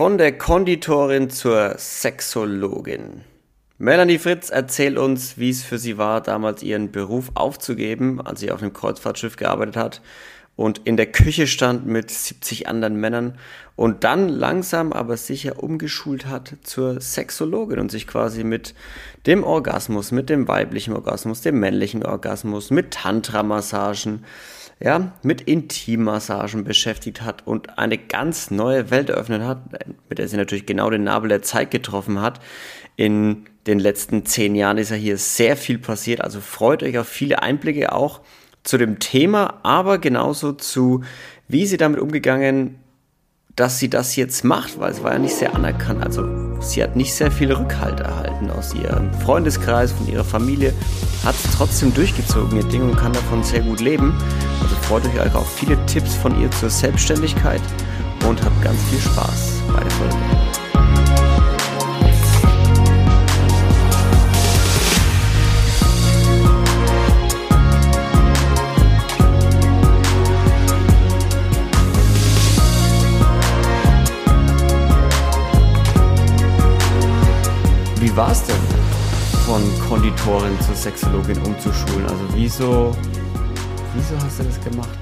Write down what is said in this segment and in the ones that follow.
Von der Konditorin zur Sexologin. Melanie Fritz erzählt uns, wie es für sie war, damals ihren Beruf aufzugeben, als sie auf einem Kreuzfahrtschiff gearbeitet hat und in der Küche stand mit 70 anderen Männern und dann langsam aber sicher umgeschult hat zur Sexologin und sich quasi mit dem Orgasmus, mit dem weiblichen Orgasmus, dem männlichen Orgasmus, mit Tantra-Massagen, ja, mit Intimmassagen beschäftigt hat und eine ganz neue Welt eröffnet hat, mit der sie natürlich genau den Nabel der Zeit getroffen hat. In den letzten zehn Jahren ist ja hier sehr viel passiert, also freut euch auf viele Einblicke auch zu dem Thema, aber genauso zu, wie sie damit umgegangen, dass sie das jetzt macht, weil es war ja nicht sehr anerkannt. Also sie hat nicht sehr viel Rückhalt erhalten aus ihrem Freundeskreis, von ihrer Familie, hat es trotzdem durchgezogen, ihr Ding und kann davon sehr gut leben. Also freut euch auf viele Tipps von ihr zur Selbstständigkeit und habt ganz viel Spaß bei der Folge. Wie war es denn, von Konditorin zur Sexologin umzuschulen? Also wieso, wieso hast du das gemacht?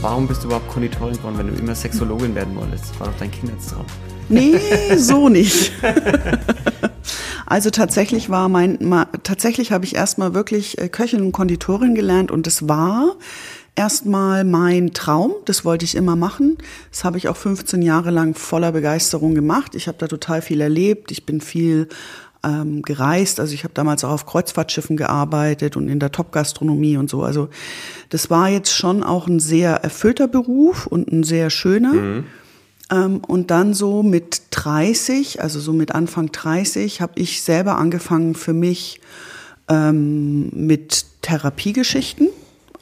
Warum bist du überhaupt Konditorin geworden, wenn du immer Sexologin werden wolltest? Das war doch dein Kindheitstraum. Nee, so nicht. Also tatsächlich war mein, tatsächlich habe ich erstmal wirklich äh, Köchin und Konditorin gelernt und es war erstmal mein Traum, das wollte ich immer machen. Das habe ich auch 15 Jahre lang voller Begeisterung gemacht. Ich habe da total viel erlebt. Ich bin viel ähm, gereist. Also ich habe damals auch auf Kreuzfahrtschiffen gearbeitet und in der Top-Gastronomie und so. Also das war jetzt schon auch ein sehr erfüllter Beruf und ein sehr schöner. Mhm. Ähm, und dann so mit 30, also so mit Anfang 30, habe ich selber angefangen für mich ähm, mit Therapiegeschichten.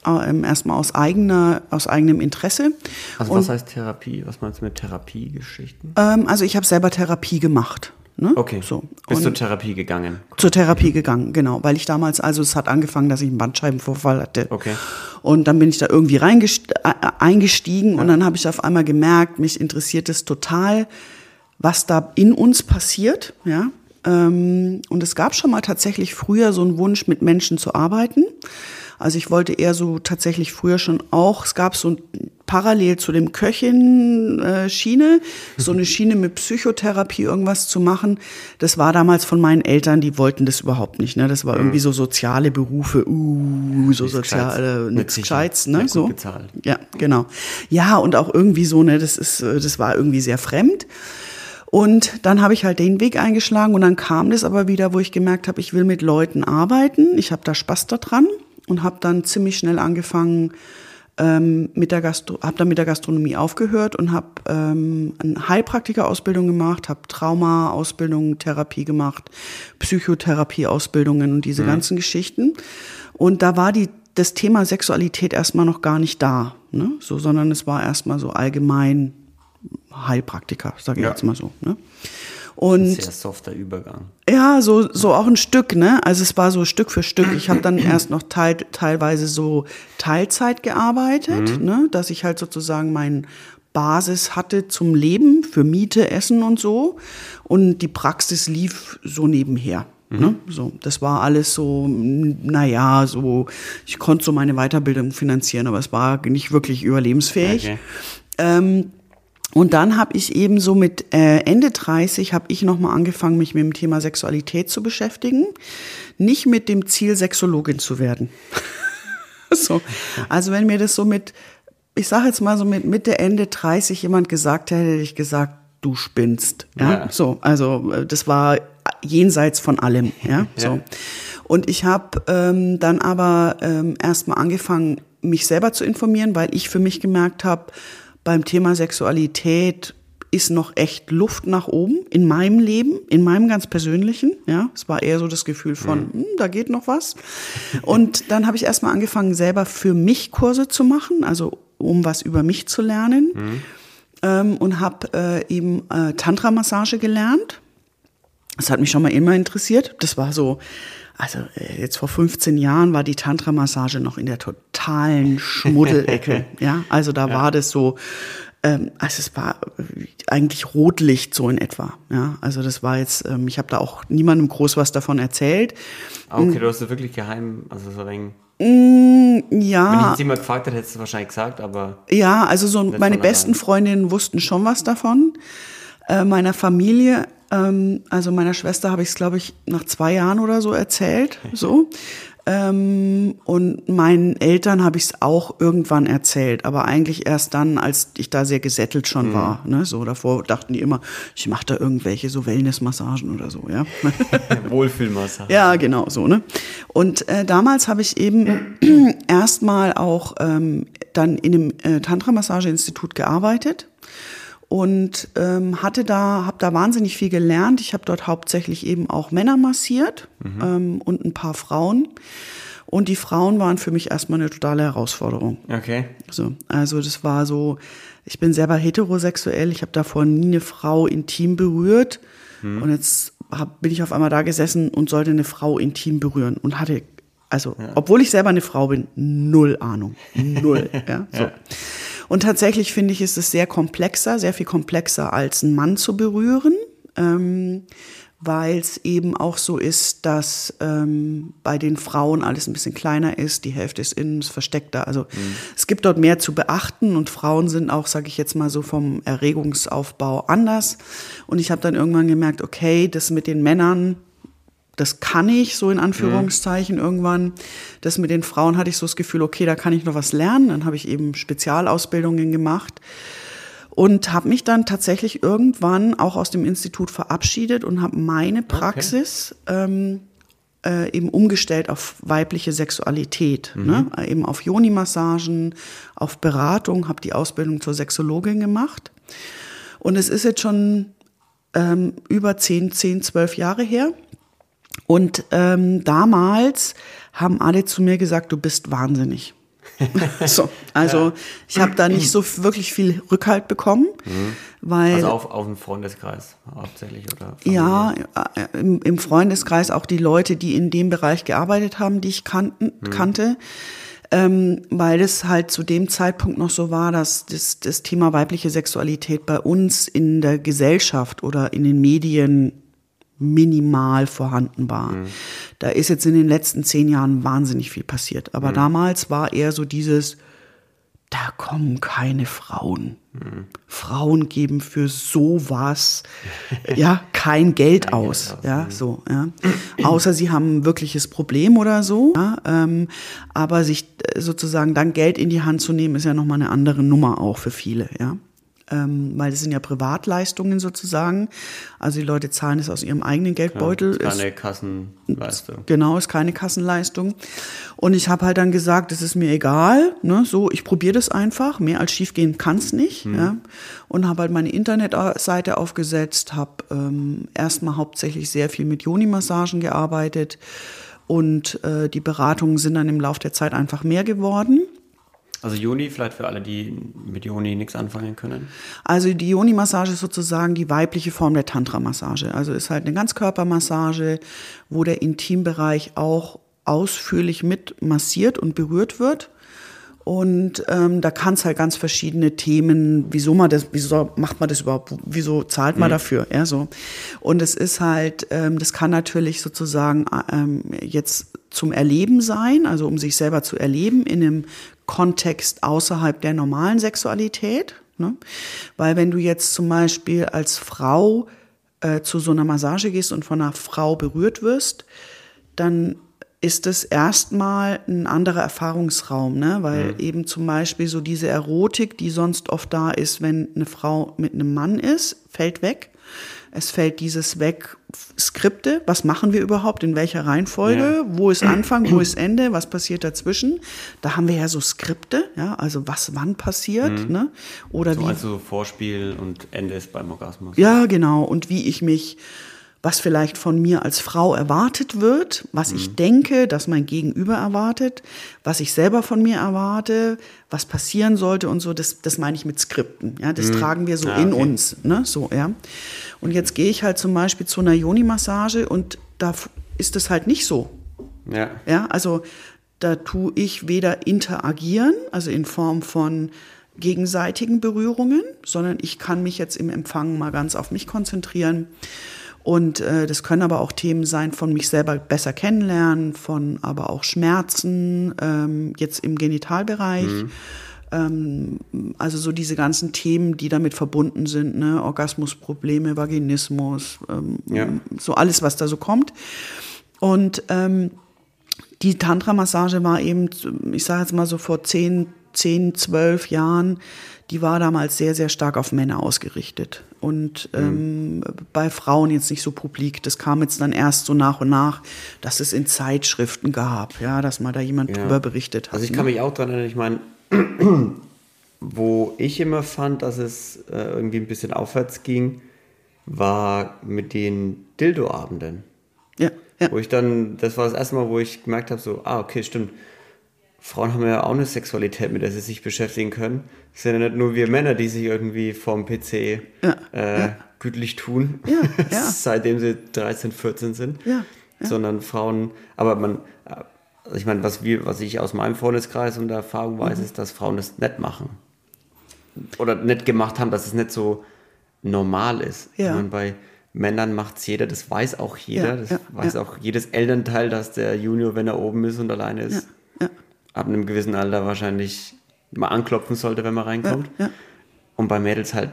Ähm, erstmal aus eigener, aus eigenem Interesse. Also was heißt Therapie? Was meinst du mit Therapiegeschichten? Ähm, also ich habe selber Therapie gemacht. Ne? Okay. So. Bist und zur Therapie gegangen? Zur Therapie gegangen, genau. Weil ich damals, also es hat angefangen, dass ich einen Bandscheibenvorfall hatte. Okay. Und dann bin ich da irgendwie äh, eingestiegen ja. und dann habe ich auf einmal gemerkt, mich interessiert es total, was da in uns passiert, ja. Ähm, und es gab schon mal tatsächlich früher so einen Wunsch, mit Menschen zu arbeiten. Also ich wollte eher so tatsächlich früher schon auch, es gab so ein, parallel zu dem Köchin-Schiene, äh, so eine Schiene mit Psychotherapie irgendwas zu machen. Das war damals von meinen Eltern, die wollten das überhaupt nicht. Ne? Das war irgendwie so soziale Berufe, uh, so soziale, nichts Gescheites, ne? so. Ja, genau. Ja, und auch irgendwie so, ne, das ist, äh, das war irgendwie sehr fremd. Und dann habe ich halt den Weg eingeschlagen und dann kam das aber wieder, wo ich gemerkt habe, ich will mit Leuten arbeiten. Ich habe da Spaß daran und habe dann ziemlich schnell angefangen ähm, mit der Gastro habe dann mit der Gastronomie aufgehört und habe ähm, eine Heilpraktiker-Ausbildung gemacht, habe Trauma-Ausbildung, Therapie gemacht, Psychotherapie-Ausbildungen und diese mhm. ganzen Geschichten. Und da war die das Thema Sexualität erstmal noch gar nicht da, ne? so, sondern es war erstmal so allgemein Heilpraktiker, sage ich ja. jetzt mal so. Ne? Und sehr softer Übergang. Ja, so, so auch ein Stück, ne? Also es war so Stück für Stück. Ich habe dann erst noch teil, teilweise so Teilzeit gearbeitet, mhm. ne? Dass ich halt sozusagen mein Basis hatte zum Leben, für Miete, Essen und so. Und die Praxis lief so nebenher. Mhm. Ne? So, das war alles so, naja, so, ich konnte so meine Weiterbildung finanzieren, aber es war nicht wirklich überlebensfähig. Okay. Ähm, und dann habe ich eben so mit äh, Ende 30 habe ich nochmal angefangen, mich mit dem Thema Sexualität zu beschäftigen. Nicht mit dem Ziel, Sexologin zu werden. so. Also wenn mir das so mit, ich sage jetzt mal so mit Mitte, Ende 30 jemand gesagt hätte, hätte ich gesagt, du spinnst. Ja? ja. So, also äh, das war jenseits von allem. Ja, so. Ja. Und ich habe ähm, dann aber ähm, erstmal angefangen, mich selber zu informieren, weil ich für mich gemerkt habe, beim Thema Sexualität ist noch echt Luft nach oben in meinem Leben, in meinem ganz persönlichen. Ja, es war eher so das Gefühl von, hm, da geht noch was. Und dann habe ich erstmal angefangen, selber für mich Kurse zu machen, also um was über mich zu lernen. Mhm. Ähm, und habe äh, eben äh, Tantra-Massage gelernt. Das hat mich schon mal immer interessiert. Das war so also äh, jetzt vor 15 Jahren war die Tantra-Massage noch in der totalen Schmuddelecke. ja, also da ja. war das so, ähm, also es war eigentlich Rotlicht so in etwa. Ja, also das war jetzt, ähm, ich habe da auch niemandem groß was davon erzählt. Ah, okay, du hast es wirklich geheim, also so ein Mm, ja. Wenn ich jetzt jemand gefragt hätte, hättest du wahrscheinlich gesagt, aber. Ja, also so meine besten Freundinnen wussten schon was davon. Äh, meiner Familie, ähm, also meiner Schwester habe ich es, glaube ich, nach zwei Jahren oder so erzählt. So. Ähm, und meinen Eltern habe ich es auch irgendwann erzählt, aber eigentlich erst dann, als ich da sehr gesättelt schon mhm. war. Ne? So davor dachten die immer, ich mache da irgendwelche so Wellnessmassagen oder so, ja. Wohlfühlmassagen. Ja, genau so. Ne? Und äh, damals habe ich eben erstmal auch ähm, dann in einem äh, Tantra-Massage-Institut gearbeitet und ähm, hatte da, habe da wahnsinnig viel gelernt. Ich habe dort hauptsächlich eben auch Männer massiert mhm. ähm, und ein paar Frauen. Und die Frauen waren für mich erstmal eine totale Herausforderung. Okay. So, also das war so, ich bin selber heterosexuell, ich habe davor nie eine Frau intim berührt. Mhm. Und jetzt hab, bin ich auf einmal da gesessen und sollte eine Frau intim berühren und hatte, also, ja. obwohl ich selber eine Frau bin, null Ahnung. Null. ja, so. Ja. Und tatsächlich finde ich, ist es sehr komplexer, sehr viel komplexer als einen Mann zu berühren. Ähm, weil es eben auch so ist, dass ähm, bei den Frauen alles ein bisschen kleiner ist, die Hälfte ist innen, ist versteckter. Also mhm. es gibt dort mehr zu beachten und Frauen sind auch, sage ich jetzt mal so, vom Erregungsaufbau anders. Und ich habe dann irgendwann gemerkt, okay, das mit den Männern das kann ich, so in Anführungszeichen mhm. irgendwann. Das mit den Frauen hatte ich so das Gefühl, okay, da kann ich noch was lernen. Dann habe ich eben Spezialausbildungen gemacht und habe mich dann tatsächlich irgendwann auch aus dem Institut verabschiedet und habe meine Praxis okay. ähm, äh, eben umgestellt auf weibliche Sexualität, mhm. ne? eben auf Joni-Massagen, auf Beratung, habe die Ausbildung zur Sexologin gemacht. Und es ist jetzt schon ähm, über 10, 10, 12 Jahre her. Und ähm, damals haben alle zu mir gesagt, du bist wahnsinnig. so, also ja. ich habe da nicht so wirklich viel Rückhalt bekommen, mhm. weil also auf, auf dem Freundeskreis hauptsächlich oder Familie. ja äh, im, im, Freundeskreis auch die Leute, die in dem Bereich gearbeitet haben, die ich kannten, mhm. kannte, ähm, weil es halt zu dem Zeitpunkt noch so war, dass das, das Thema weibliche Sexualität bei uns in der Gesellschaft oder in den Medien minimal vorhanden war. Mhm. Da ist jetzt in den letzten zehn Jahren wahnsinnig viel passiert. Aber mhm. damals war eher so dieses, da kommen keine Frauen. Mhm. Frauen geben für sowas ja kein Geld kein aus. Geld aus. Ja, mhm. so, ja. Außer sie haben ein wirkliches Problem oder so. Ja, ähm, aber sich äh, sozusagen dann Geld in die Hand zu nehmen, ist ja nochmal eine andere Nummer auch für viele, ja ähm, weil das sind ja Privatleistungen sozusagen. Also die Leute zahlen es aus ihrem eigenen Geldbeutel. Ja, ist keine Kassenleistung. Genau, ist keine Kassenleistung. Und ich habe halt dann gesagt, das ist mir egal. Ne? So, ich probiere das einfach. Mehr als schiefgehen kann es nicht. Hm. Ja? Und habe halt meine Internetseite aufgesetzt, habe ähm, erstmal hauptsächlich sehr viel mit Joni-Massagen gearbeitet. Und äh, die Beratungen sind dann im Laufe der Zeit einfach mehr geworden. Also Joni, vielleicht für alle, die mit Joni nichts anfangen können. Also die Joni-Massage ist sozusagen die weibliche Form der Tantra-Massage. Also ist halt eine Ganzkörpermassage, wo der Intimbereich auch ausführlich mit massiert und berührt wird. Und ähm, da kann es halt ganz verschiedene Themen, wieso man das, wieso macht man das überhaupt, wieso zahlt man mhm. dafür, ja so. Und es ist halt, ähm, das kann natürlich sozusagen ähm, jetzt zum Erleben sein, also um sich selber zu erleben in einem Kontext außerhalb der normalen Sexualität. Ne? Weil wenn du jetzt zum Beispiel als Frau äh, zu so einer Massage gehst und von einer Frau berührt wirst, dann ist es erstmal ein anderer Erfahrungsraum, ne? weil mhm. eben zum Beispiel so diese Erotik, die sonst oft da ist, wenn eine Frau mit einem Mann ist, fällt weg. Es fällt dieses weg, Skripte, was machen wir überhaupt, in welcher Reihenfolge, ja. wo ist Anfang, wo ist Ende, was passiert dazwischen. Da haben wir ja so Skripte, ja, also was wann passiert, mhm. ne? Oder so wie. Also Vorspiel und Ende ist beim Orgasmus. Ja, genau. Und wie ich mich was vielleicht von mir als Frau erwartet wird, was mhm. ich denke, dass mein Gegenüber erwartet, was ich selber von mir erwarte, was passieren sollte und so, das, das meine ich mit Skripten. Ja, das mhm. tragen wir so ja, in okay. uns. Ne? So, ja. Und jetzt gehe ich halt zum Beispiel zu einer Yoni-Massage und da ist es halt nicht so. Ja. Ja, also da tue ich weder interagieren, also in Form von gegenseitigen Berührungen, sondern ich kann mich jetzt im Empfang mal ganz auf mich konzentrieren. Und äh, das können aber auch Themen sein von mich selber besser kennenlernen, von aber auch Schmerzen, ähm, jetzt im Genitalbereich. Mhm. Ähm, also so diese ganzen Themen, die damit verbunden sind, ne? Orgasmusprobleme, Vaginismus, ähm, ja. so alles, was da so kommt. Und ähm, die Tantra-Massage war eben, ich sage jetzt mal so vor zehn, zehn, zwölf Jahren, die war damals sehr, sehr stark auf Männer ausgerichtet. Und mhm. ähm, bei Frauen jetzt nicht so publik. Das kam jetzt dann erst so nach und nach, dass es in Zeitschriften gab, ja, dass mal da jemand ja. drüber berichtet hat. Also ich kann ne? mich auch dran erinnern, ich meine, wo ich immer fand, dass es äh, irgendwie ein bisschen aufwärts ging, war mit den Dildo-Abenden. Ja, ja. Wo ich dann, das war das erste Mal, wo ich gemerkt habe, so, ah, okay, stimmt Frauen haben ja auch eine Sexualität, mit der sie sich beschäftigen können. Es sind ja nicht nur wir Männer, die sich irgendwie vorm PC ja, äh, ja. gütlich tun, ja, seitdem sie 13, 14 sind, sondern Frauen, aber man, also ich meine, was, wir, was ich aus meinem Freundeskreis und der Erfahrung weiß, mhm. ist, dass Frauen das nicht machen. Oder nicht gemacht haben, dass es nicht so normal ist. Ja. Meine, bei Männern macht es jeder, das weiß auch jeder, das weiß auch jedes Elternteil, dass der Junior, wenn er oben ist und alleine ist, ab einem gewissen Alter wahrscheinlich mal anklopfen sollte, wenn man reinkommt. Ja, ja. Und bei Mädels halt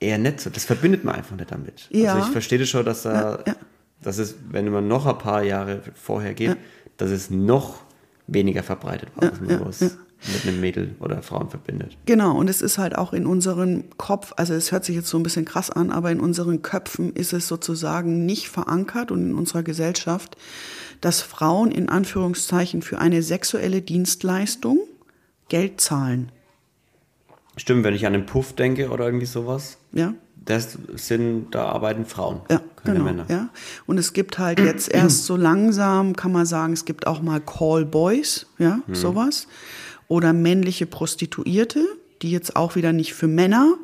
eher nicht so. Das verbindet man einfach nicht damit. Ja. Also ich verstehe das schon, dass da, ja, dass es, wenn man noch ein paar Jahre vorher geht, dass es noch weniger verbreitet war, dass man was mit einem Mädel oder Frauen verbindet. Genau, und es ist halt auch in unserem Kopf, also es hört sich jetzt so ein bisschen krass an, aber in unseren Köpfen ist es sozusagen nicht verankert und in unserer Gesellschaft, dass Frauen in Anführungszeichen für eine sexuelle Dienstleistung Geld zahlen. Stimmt, wenn ich an den Puff denke oder irgendwie sowas. Ja. Das sind, da arbeiten Frauen, ja, keine genau, Männer. Ja. Und es gibt halt jetzt erst so langsam, kann man sagen, es gibt auch mal Callboys, ja, hm. sowas. Oder männliche Prostituierte, die jetzt auch wieder nicht für Männer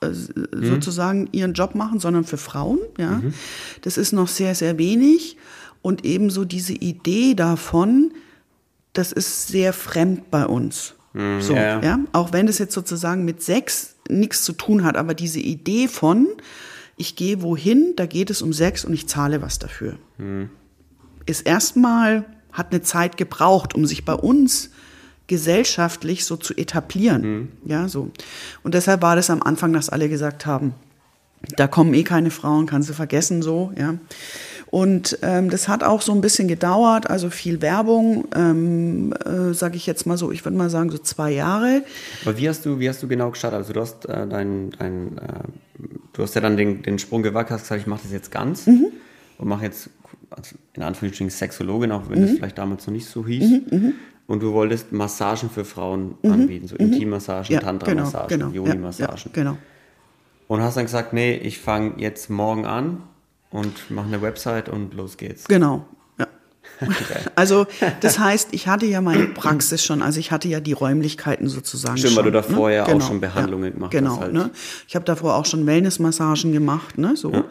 äh, mhm. sozusagen ihren Job machen, sondern für Frauen. Ja, mhm. das ist noch sehr sehr wenig und ebenso diese Idee davon, das ist sehr fremd bei uns. Mm, so, ja. ja. Auch wenn es jetzt sozusagen mit Sex nichts zu tun hat, aber diese Idee von, ich gehe wohin, da geht es um Sex und ich zahle was dafür, mm. ist erstmal, hat eine Zeit gebraucht, um sich bei uns gesellschaftlich so zu etablieren. Mm. Ja, so. Und deshalb war das am Anfang, dass alle gesagt haben, da kommen eh keine Frauen, kannst du vergessen, so, ja. Und ähm, das hat auch so ein bisschen gedauert, also viel Werbung, ähm, äh, sage ich jetzt mal so, ich würde mal sagen so zwei Jahre. Aber wie hast du, wie hast du genau gestartet? Also du hast äh, dein, dein äh, du hast ja dann den, den Sprung gewagt, hast gesagt, ich mache das jetzt ganz mhm. und mache jetzt also in Anführungsstrichen Sexologin, auch wenn mhm. das vielleicht damals noch nicht so hieß. Mhm, mhm. Und du wolltest Massagen für Frauen mhm, anbieten, so mhm. Intimmassagen, ja, Tantra-Massagen, genau, genau, Yoni-Massagen. Ja, ja, genau. Und hast dann gesagt, nee, ich fange jetzt morgen an und machen eine Website und los geht's. Genau. Ja. also das heißt, ich hatte ja meine Praxis schon, also ich hatte ja die Räumlichkeiten sozusagen. Stimmt, schon, weil du davor ne? ja genau, auch schon Behandlungen ja, gemacht genau, hast. Genau, halt. ne? Ich habe davor auch schon Wellnessmassagen gemacht, ne? So. Ja.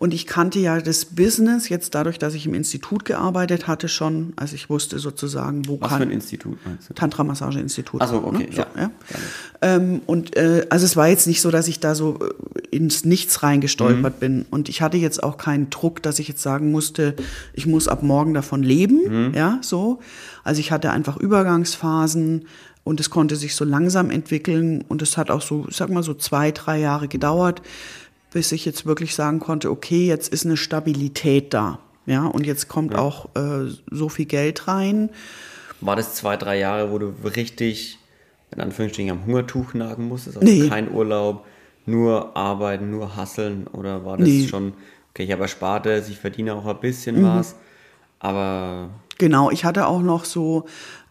Und ich kannte ja das Business jetzt dadurch, dass ich im Institut gearbeitet hatte schon. Also ich wusste sozusagen, wo Was kann. Was für ein Institut meinst du? Tantra-Massage-Institut. Achso, okay. Ne? So, ja. ja. Ähm, und äh, also es war jetzt nicht so, dass ich da so äh, ins Nichts reingestolpert mhm. bin. Und ich hatte jetzt auch keinen Druck, dass ich jetzt sagen musste, ich muss ab morgen davon leben. Mhm. Ja, so. Also ich hatte einfach Übergangsphasen. Und es konnte sich so langsam entwickeln und es hat auch so, ich sag mal so zwei, drei Jahre gedauert, bis ich jetzt wirklich sagen konnte, okay, jetzt ist eine Stabilität da. Ja, und jetzt kommt ja. auch äh, so viel Geld rein. War das zwei, drei Jahre, wo du richtig, in Anführungsstrichen, am Hungertuch nagen musstest? Also nee. kein Urlaub, nur arbeiten, nur hasseln? Oder war das nee. schon, okay, ich habe Ersparte, ich verdiene auch ein bisschen mhm. was, aber. Genau, ich hatte auch noch so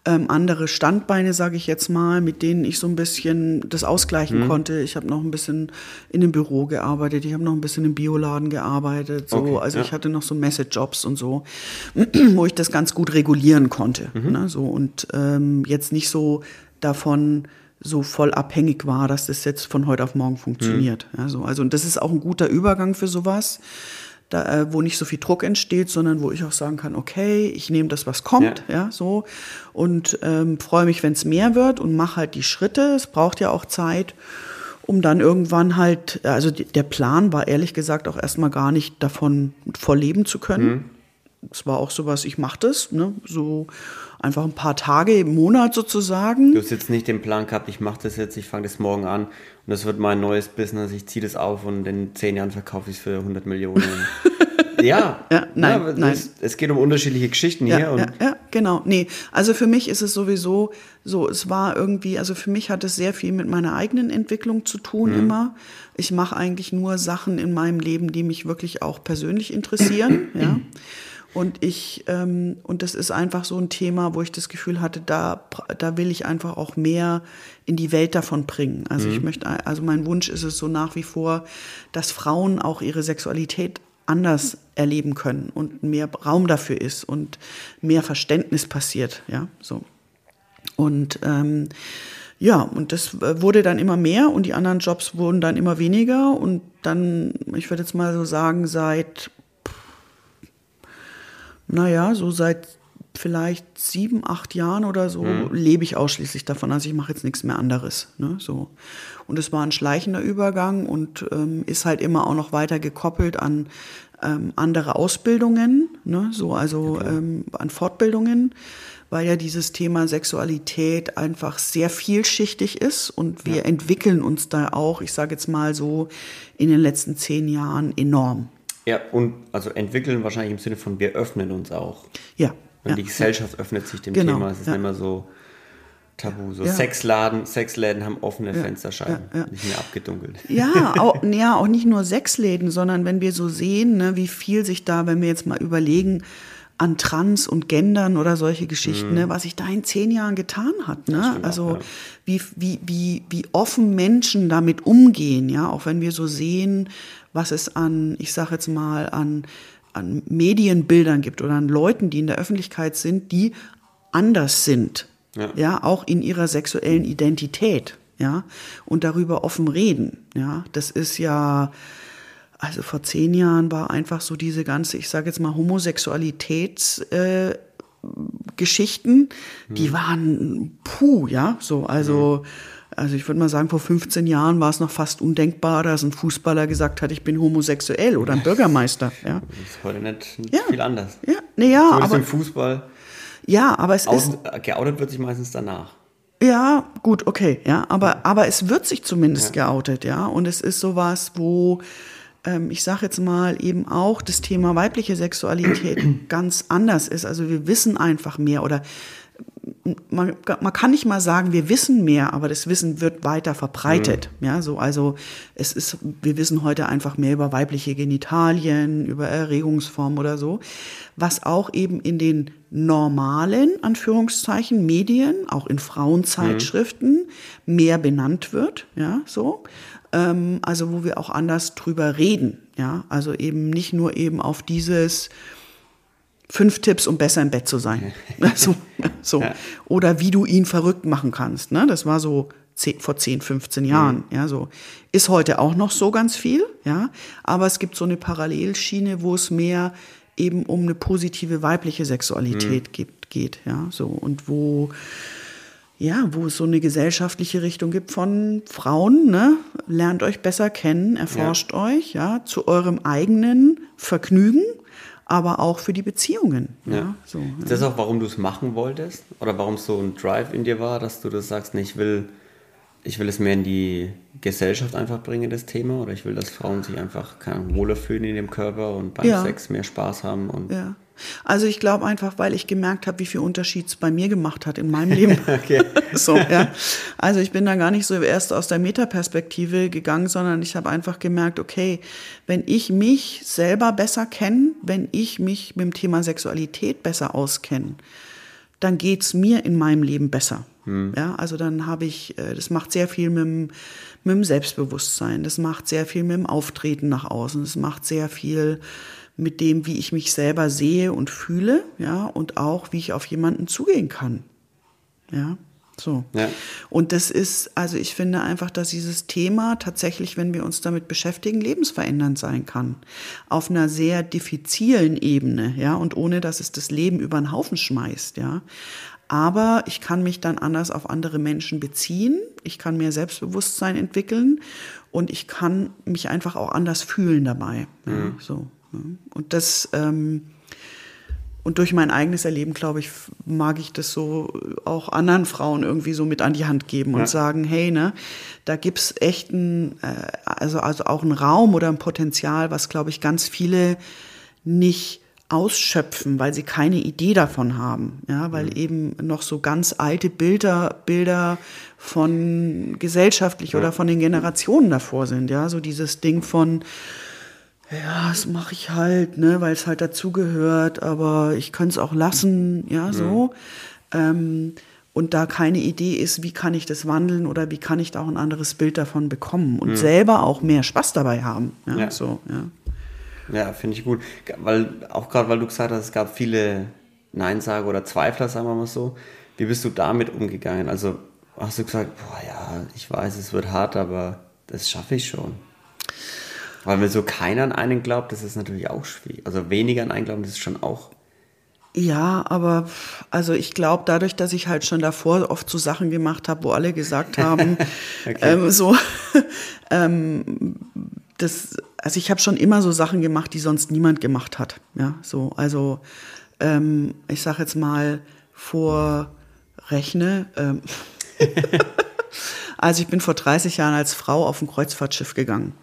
ähm, andere Standbeine, sage ich jetzt mal, mit denen ich so ein bisschen das ausgleichen mhm. konnte. Ich habe noch ein bisschen in einem Büro gearbeitet, ich habe noch ein bisschen im Bioladen gearbeitet. So. Okay, also ja. ich hatte noch so Message-Jobs und so, wo ich das ganz gut regulieren konnte. Mhm. Ne? So, und ähm, jetzt nicht so davon so voll abhängig war, dass das jetzt von heute auf morgen funktioniert. Mhm. Also, also und das ist auch ein guter Übergang für sowas da, äh, wo nicht so viel Druck entsteht, sondern wo ich auch sagen kann, okay, ich nehme das, was kommt, ja, ja so und ähm, freue mich, wenn es mehr wird und mache halt die Schritte. Es braucht ja auch Zeit, um dann irgendwann halt, also die, der Plan war ehrlich gesagt auch erstmal gar nicht davon voll leben zu können. Es mhm. war auch sowas, ich mache das, ne, so einfach ein paar Tage im Monat sozusagen. Du hast jetzt nicht den Plan gehabt, ich mache das jetzt, ich fange das morgen an und das wird mein neues Business, ich ziehe das auf und in zehn Jahren verkaufe ich es für 100 Millionen. ja, ja, nein, ja, nein. Es, es, geht um unterschiedliche Geschichten ja, hier. Ja, ja, genau. Nee, also für mich ist es sowieso so, es war irgendwie, also für mich hat es sehr viel mit meiner eigenen Entwicklung zu tun mhm. immer. Ich mache eigentlich nur Sachen in meinem Leben, die mich wirklich auch persönlich interessieren, ja. Und ich, ähm, und das ist einfach so ein Thema, wo ich das Gefühl hatte, da, da will ich einfach auch mehr in die Welt davon bringen. Also mhm. ich möchte, also mein Wunsch ist es so nach wie vor, dass Frauen auch ihre Sexualität anders erleben können und mehr Raum dafür ist und mehr Verständnis passiert, ja, so. Und ähm, ja, und das wurde dann immer mehr und die anderen Jobs wurden dann immer weniger und dann, ich würde jetzt mal so sagen, seit naja, so seit vielleicht sieben, acht Jahren oder so mhm. lebe ich ausschließlich davon. Also ich mache jetzt nichts mehr anderes. Ne? So. Und es war ein schleichender Übergang und ähm, ist halt immer auch noch weiter gekoppelt an ähm, andere Ausbildungen, ne? so, also ja, ähm, an Fortbildungen, weil ja dieses Thema Sexualität einfach sehr vielschichtig ist und wir ja. entwickeln uns da auch, ich sage jetzt mal so, in den letzten zehn Jahren enorm. Ja, und also entwickeln wahrscheinlich im Sinne von wir öffnen uns auch. Ja. Und ja, die Gesellschaft ja. öffnet sich dem genau, Thema. Es ist ja. nicht mehr so tabu. So Sexladen, Sexläden haben offene Fensterscheiben, nicht mehr abgedunkelt. Ja auch, ja, auch nicht nur Sexläden, sondern wenn wir so sehen, ne, wie viel sich da, wenn wir jetzt mal überlegen, an Trans und Gendern oder solche Geschichten, mhm. ne, was sich da in zehn Jahren getan hat. Ne? Also auch, wie, wie, wie, wie offen Menschen damit umgehen, ja, auch wenn wir so sehen, was es an, ich sage jetzt mal, an, an Medienbildern gibt oder an Leuten, die in der Öffentlichkeit sind, die anders sind. Ja. ja, auch in ihrer sexuellen Identität, ja, und darüber offen reden, ja. Das ist ja, also vor zehn Jahren war einfach so diese ganze, ich sage jetzt mal, Homosexualitätsgeschichten, äh, Geschichten, die hm. waren puh, ja, so, also, mhm also ich würde mal sagen, vor 15 Jahren war es noch fast undenkbar, dass ein Fußballer gesagt hat, ich bin homosexuell oder ein Bürgermeister. Ja. Das ist heute nicht, nicht ja. viel anders. Ja, nee, ja, aber im Fußball. Ja, aber es ist geoutet wird sich meistens danach. Ja, gut, okay, ja, aber aber es wird sich zumindest ja. geoutet, ja, und es ist sowas, wo ähm, ich sage jetzt mal eben auch das Thema weibliche Sexualität ganz anders ist. Also wir wissen einfach mehr oder man, man kann nicht mal sagen, wir wissen mehr, aber das Wissen wird weiter verbreitet. Mhm. Ja, so, also es ist, wir wissen heute einfach mehr über weibliche Genitalien, über Erregungsformen oder so, was auch eben in den normalen, Anführungszeichen, Medien, auch in Frauenzeitschriften, mhm. mehr benannt wird, ja, so. Ähm, also wo wir auch anders drüber reden, ja, also eben nicht nur eben auf dieses, fünf Tipps, um besser im Bett zu sein. so, so. Ja. Oder wie du ihn verrückt machen kannst. Ne? Das war so vor 10, 15 Jahren. Mhm. Ja, so. Ist heute auch noch so ganz viel, ja. Aber es gibt so eine Parallelschiene, wo es mehr eben um eine positive weibliche Sexualität mhm. gibt, geht, ja. So. Und wo, ja, wo es so eine gesellschaftliche Richtung gibt von Frauen, ne? Lernt euch besser kennen, erforscht ja. euch, ja, zu eurem eigenen Vergnügen aber auch für die Beziehungen. Ja. ja so, Ist das auch, warum du es machen wolltest? Oder warum es so ein Drive in dir war, dass du das sagst, nee, ich will, ich will es mehr in die Gesellschaft einfach bringen, das Thema? Oder ich will, dass Frauen sich einfach keine wohler fühlen in dem Körper und beim ja. Sex mehr Spaß haben? Und ja. Also ich glaube einfach, weil ich gemerkt habe, wie viel Unterschied es bei mir gemacht hat in meinem Leben. okay. so, ja. Also ich bin da gar nicht so erst aus der Metaperspektive gegangen, sondern ich habe einfach gemerkt, okay, wenn ich mich selber besser kenne, wenn ich mich mit dem Thema Sexualität besser auskenne, dann geht's mir in meinem Leben besser. Hm. Ja, also dann habe ich, äh, das macht sehr viel mit dem, mit dem Selbstbewusstsein, das macht sehr viel mit dem Auftreten nach außen, das macht sehr viel mit dem, wie ich mich selber sehe und fühle, ja, und auch, wie ich auf jemanden zugehen kann. Ja, So. Ja. Und das ist, also ich finde einfach, dass dieses Thema tatsächlich, wenn wir uns damit beschäftigen, lebensverändernd sein kann. Auf einer sehr diffizilen Ebene, ja, und ohne, dass es das Leben über den Haufen schmeißt, ja. Aber ich kann mich dann anders auf andere Menschen beziehen. Ich kann mehr Selbstbewusstsein entwickeln und ich kann mich einfach auch anders fühlen dabei. Ja, so. ja. Und das, ähm, und durch mein eigenes Erleben, glaube ich, mag ich das so auch anderen Frauen irgendwie so mit an die Hand geben und Ja. sagen, hey, ne, da gibt's echt ein, äh, also, also auch einen Raum oder ein Potenzial, was, glaube ich, ganz viele nicht ausschöpfen, weil sie keine Idee davon haben, ja, weil eben noch so ganz alte Bilder, Bilder von gesellschaftlich oder von den Generationen davor sind, ja, so dieses Ding von, ja, das mache ich halt, ne, weil es halt dazugehört, aber ich könnte es auch lassen, ja, so. Ähm, und da keine Idee ist, wie kann ich das wandeln oder wie kann ich da auch ein anderes Bild davon bekommen und selber auch mehr Spaß dabei haben. Ja, Ja. so, ja. Ja, finde ich gut. Weil, auch gerade weil du gesagt hast, es gab viele Neinsager oder Zweifler, sagen wir mal so. Wie bist du damit umgegangen? Also hast du gesagt, boah ja, ich weiß, es wird hart, aber das schaffe ich schon. Weil wenn so keiner an einen glaubt, das ist natürlich auch schwierig. Also weniger an einen glauben, das ist schon auch. Ja, aber also ich glaube, dadurch, dass ich halt schon davor oft so Sachen gemacht habe, wo alle gesagt haben, ähm, so, ähm, das, also ich habe schon immer so Sachen gemacht, die sonst niemand gemacht hat. Ja, so, also ähm, ich sage jetzt mal vor Rechne. Ähm, also ich bin vor 30 Jahren als Frau auf ein Kreuzfahrtschiff gegangen.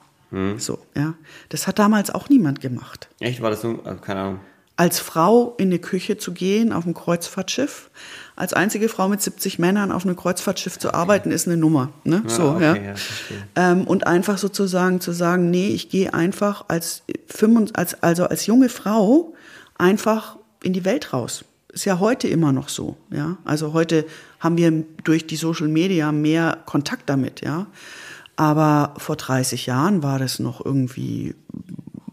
So, ja. Das hat damals auch niemand gemacht Echt, war das so? Also, keine Ahnung. als Frau in eine Küche zu gehen auf einem Kreuzfahrtschiff, als einzige Frau mit 70 Männern auf einem Kreuzfahrtschiff zu arbeiten, ist eine Nummer. Ne? Ah, so, okay, ja. ja, ähm, und einfach sozusagen zu sagen, nee, ich gehe einfach als, 25 als, also als junge Frau einfach in die Welt raus. Ist ja heute immer noch so, ja. Also heute haben wir durch die Social Media mehr Kontakt damit, ja. Aber vor 30 Jahren war das noch irgendwie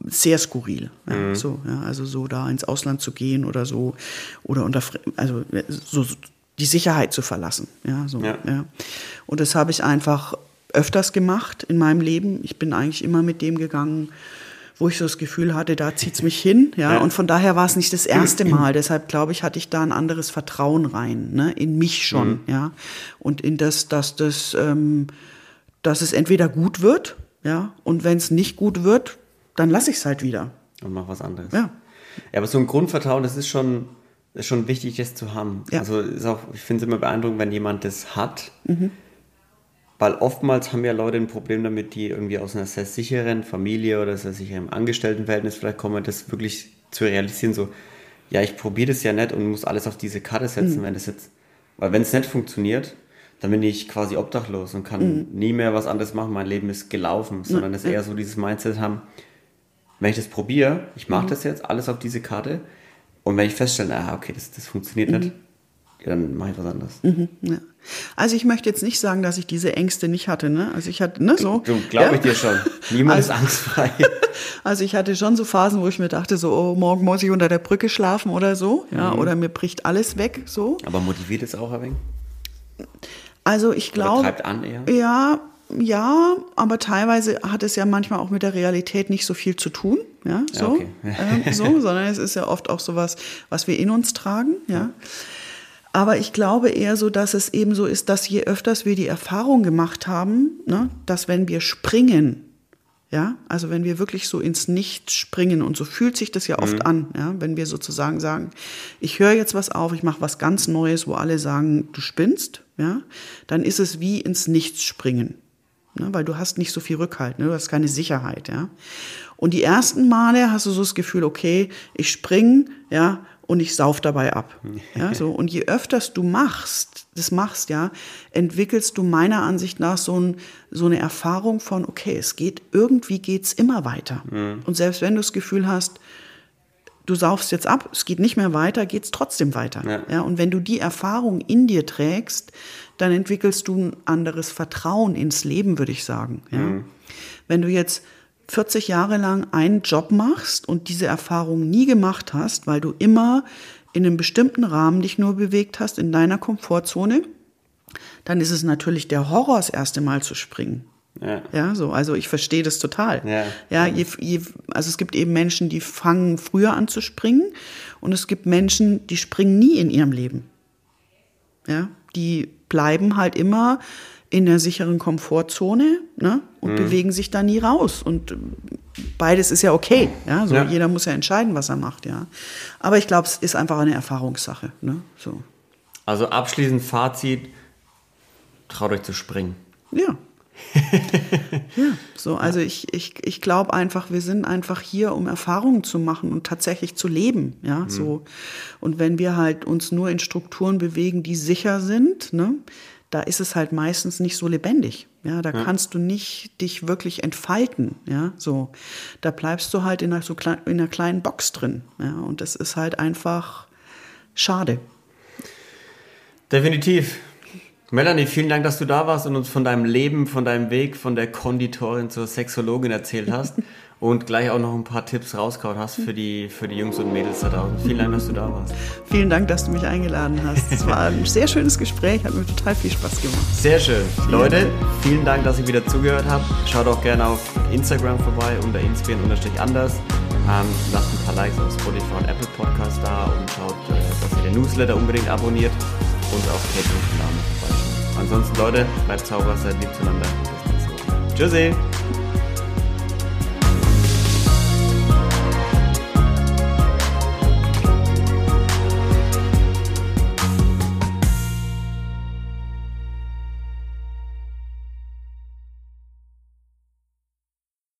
sehr skurril. Ja, Mhm. so, ja, also so da ins Ausland zu gehen oder so oder unter also so die Sicherheit zu verlassen. Ja, so, Ja. ja. Und das habe ich einfach öfters gemacht in meinem Leben. Ich bin eigentlich immer mit dem gegangen, wo ich so das Gefühl hatte, da zieht's mich hin. Ja, Ja. und von daher war es nicht das erste Mal. Deshalb glaube ich, hatte ich da ein anderes Vertrauen rein, ne, in mich schon, Mhm. ja, und in das, dass das, ähm, dass es entweder gut wird, ja, und wenn es nicht gut wird, dann lasse ich es halt wieder. Und mach was anderes. Ja. Ja, aber so ein Grundvertrauen, das ist schon, ist schon wichtig, das zu haben. Ja. Also ist auch, ich finde es immer beeindruckend, wenn jemand das hat. Mhm. Weil oftmals haben ja Leute ein Problem damit, die irgendwie aus einer sehr sicheren Familie oder sehr sicheren Angestelltenverhältnis vielleicht kommen, das wirklich zu realisieren, so, ja, ich probiere das ja nicht und muss alles auf diese Karte setzen, Mhm. wenn das jetzt, weil wenn es nicht funktioniert, dann bin ich quasi obdachlos und kann Mhm. nie mehr was anderes machen, mein Leben ist gelaufen, sondern es eher so dieses Mindset haben, wenn ich das probiere, ich Mhm. mache das jetzt, alles auf diese Karte, und wenn ich feststelle, ah, okay, das, das funktioniert Mhm. nicht, dann mache ich was anderes. Ja. Also ich möchte jetzt nicht sagen, dass ich diese Ängste nicht hatte, ne? Also ich hatte, ne, so. Du, glaube ja? ich dir schon. Niemand Also- ist angstfrei. Also ich hatte schon so Phasen, wo ich mir dachte, so, oh, morgen muss ich unter der Brücke schlafen oder so, ja, Mhm. oder mir bricht alles weg, so. Aber motiviert es auch ein wenig? Also ich glaube. Ja, ja, aber teilweise hat es ja manchmal auch mit der Realität nicht so viel zu tun, ja, so, okay. ähm, so sondern es ist ja oft auch sowas, was wir in uns tragen, ja. Aber ich glaube eher so, dass es eben so ist, dass je öfters wir die Erfahrung gemacht haben, ne, dass wenn wir springen, ja, also wenn wir wirklich so ins Nichts springen und so fühlt sich das ja oft an, ja, wenn wir sozusagen sagen, ich höre jetzt was auf, ich mache was ganz Neues, wo alle sagen, du spinnst, ja, dann ist es wie ins Nichts springen, ne, weil du hast nicht so viel Rückhalt, ne, du hast keine Sicherheit, ja. Und die ersten Male hast du so das Gefühl, okay, ich spring, ja, und ich sauf dabei ab. Ja, so. Und je öfters du machst, das machst, ja, entwickelst du meiner Ansicht nach so, ein, so eine Erfahrung von, okay, es geht, irgendwie geht's immer weiter. Und selbst wenn du das Gefühl hast, du saufst jetzt ab, es geht nicht mehr weiter, geht's trotzdem weiter. Ja. Ja. und wenn du die Erfahrung in dir trägst, dann entwickelst du ein anderes Vertrauen ins Leben, würde ich sagen. Ja. Wenn du jetzt 40 Jahre lang einen Job machst und diese Erfahrung nie gemacht hast, weil du immer in einem bestimmten Rahmen dich nur bewegt hast, in deiner Komfortzone, dann ist es natürlich der Horror, das erste Mal zu springen. Ja. Ja, so, also ich verstehe das total. Ja. ja je, je, also es gibt eben Menschen, die fangen früher an zu springen und es gibt Menschen, die springen nie in ihrem Leben. Ja, die bleiben halt immer in der sicheren Komfortzone ne, und Mhm. bewegen sich da nie raus. Und beides ist ja okay. Ja, so Ja. jeder muss ja entscheiden, was er macht. Ja, aber ich glaube, es ist einfach eine Erfahrungssache. Ne, so. Also abschließend Fazit, traut euch zu springen. Ja. ja, so, also ich, ich, ich glaube einfach, wir sind einfach hier, um Erfahrungen zu machen und tatsächlich zu leben, ja, so. Und wenn wir halt uns nur in Strukturen bewegen, die sicher sind, ne, da ist es halt meistens nicht so lebendig. Ja, da kannst du nicht dich wirklich entfalten, ja, so. Da bleibst du halt in einer, so klein, in einer kleinen Box drin, ja, und das ist halt einfach schade. Definitiv. Melanie, vielen Dank, dass du da warst und uns von deinem Leben, von deinem Weg, von der Konditorin zur Sexologin erzählt hast und gleich auch noch ein paar Tipps rausgehauen hast für die, für die Jungs und Mädels da draußen. Vielen Dank, dass du da warst. Vielen Dank, dass du mich eingeladen hast. Es war ein sehr schönes Gespräch, hat mir total viel Spaß gemacht. Sehr schön. Leute, vielen Dank, dass ihr wieder zugehört habt. Schaut auch gerne auf Instagram vorbei unter inspirieren-anders. Ähm, lasst ein paar Likes auf Spotify und Apple Podcast da und schaut, äh, dass ihr den Newsletter unbedingt abonniert und auf Kate und. Ansonsten, Leute, bleibt sauber, seid lieb zueinander. Tschüssi!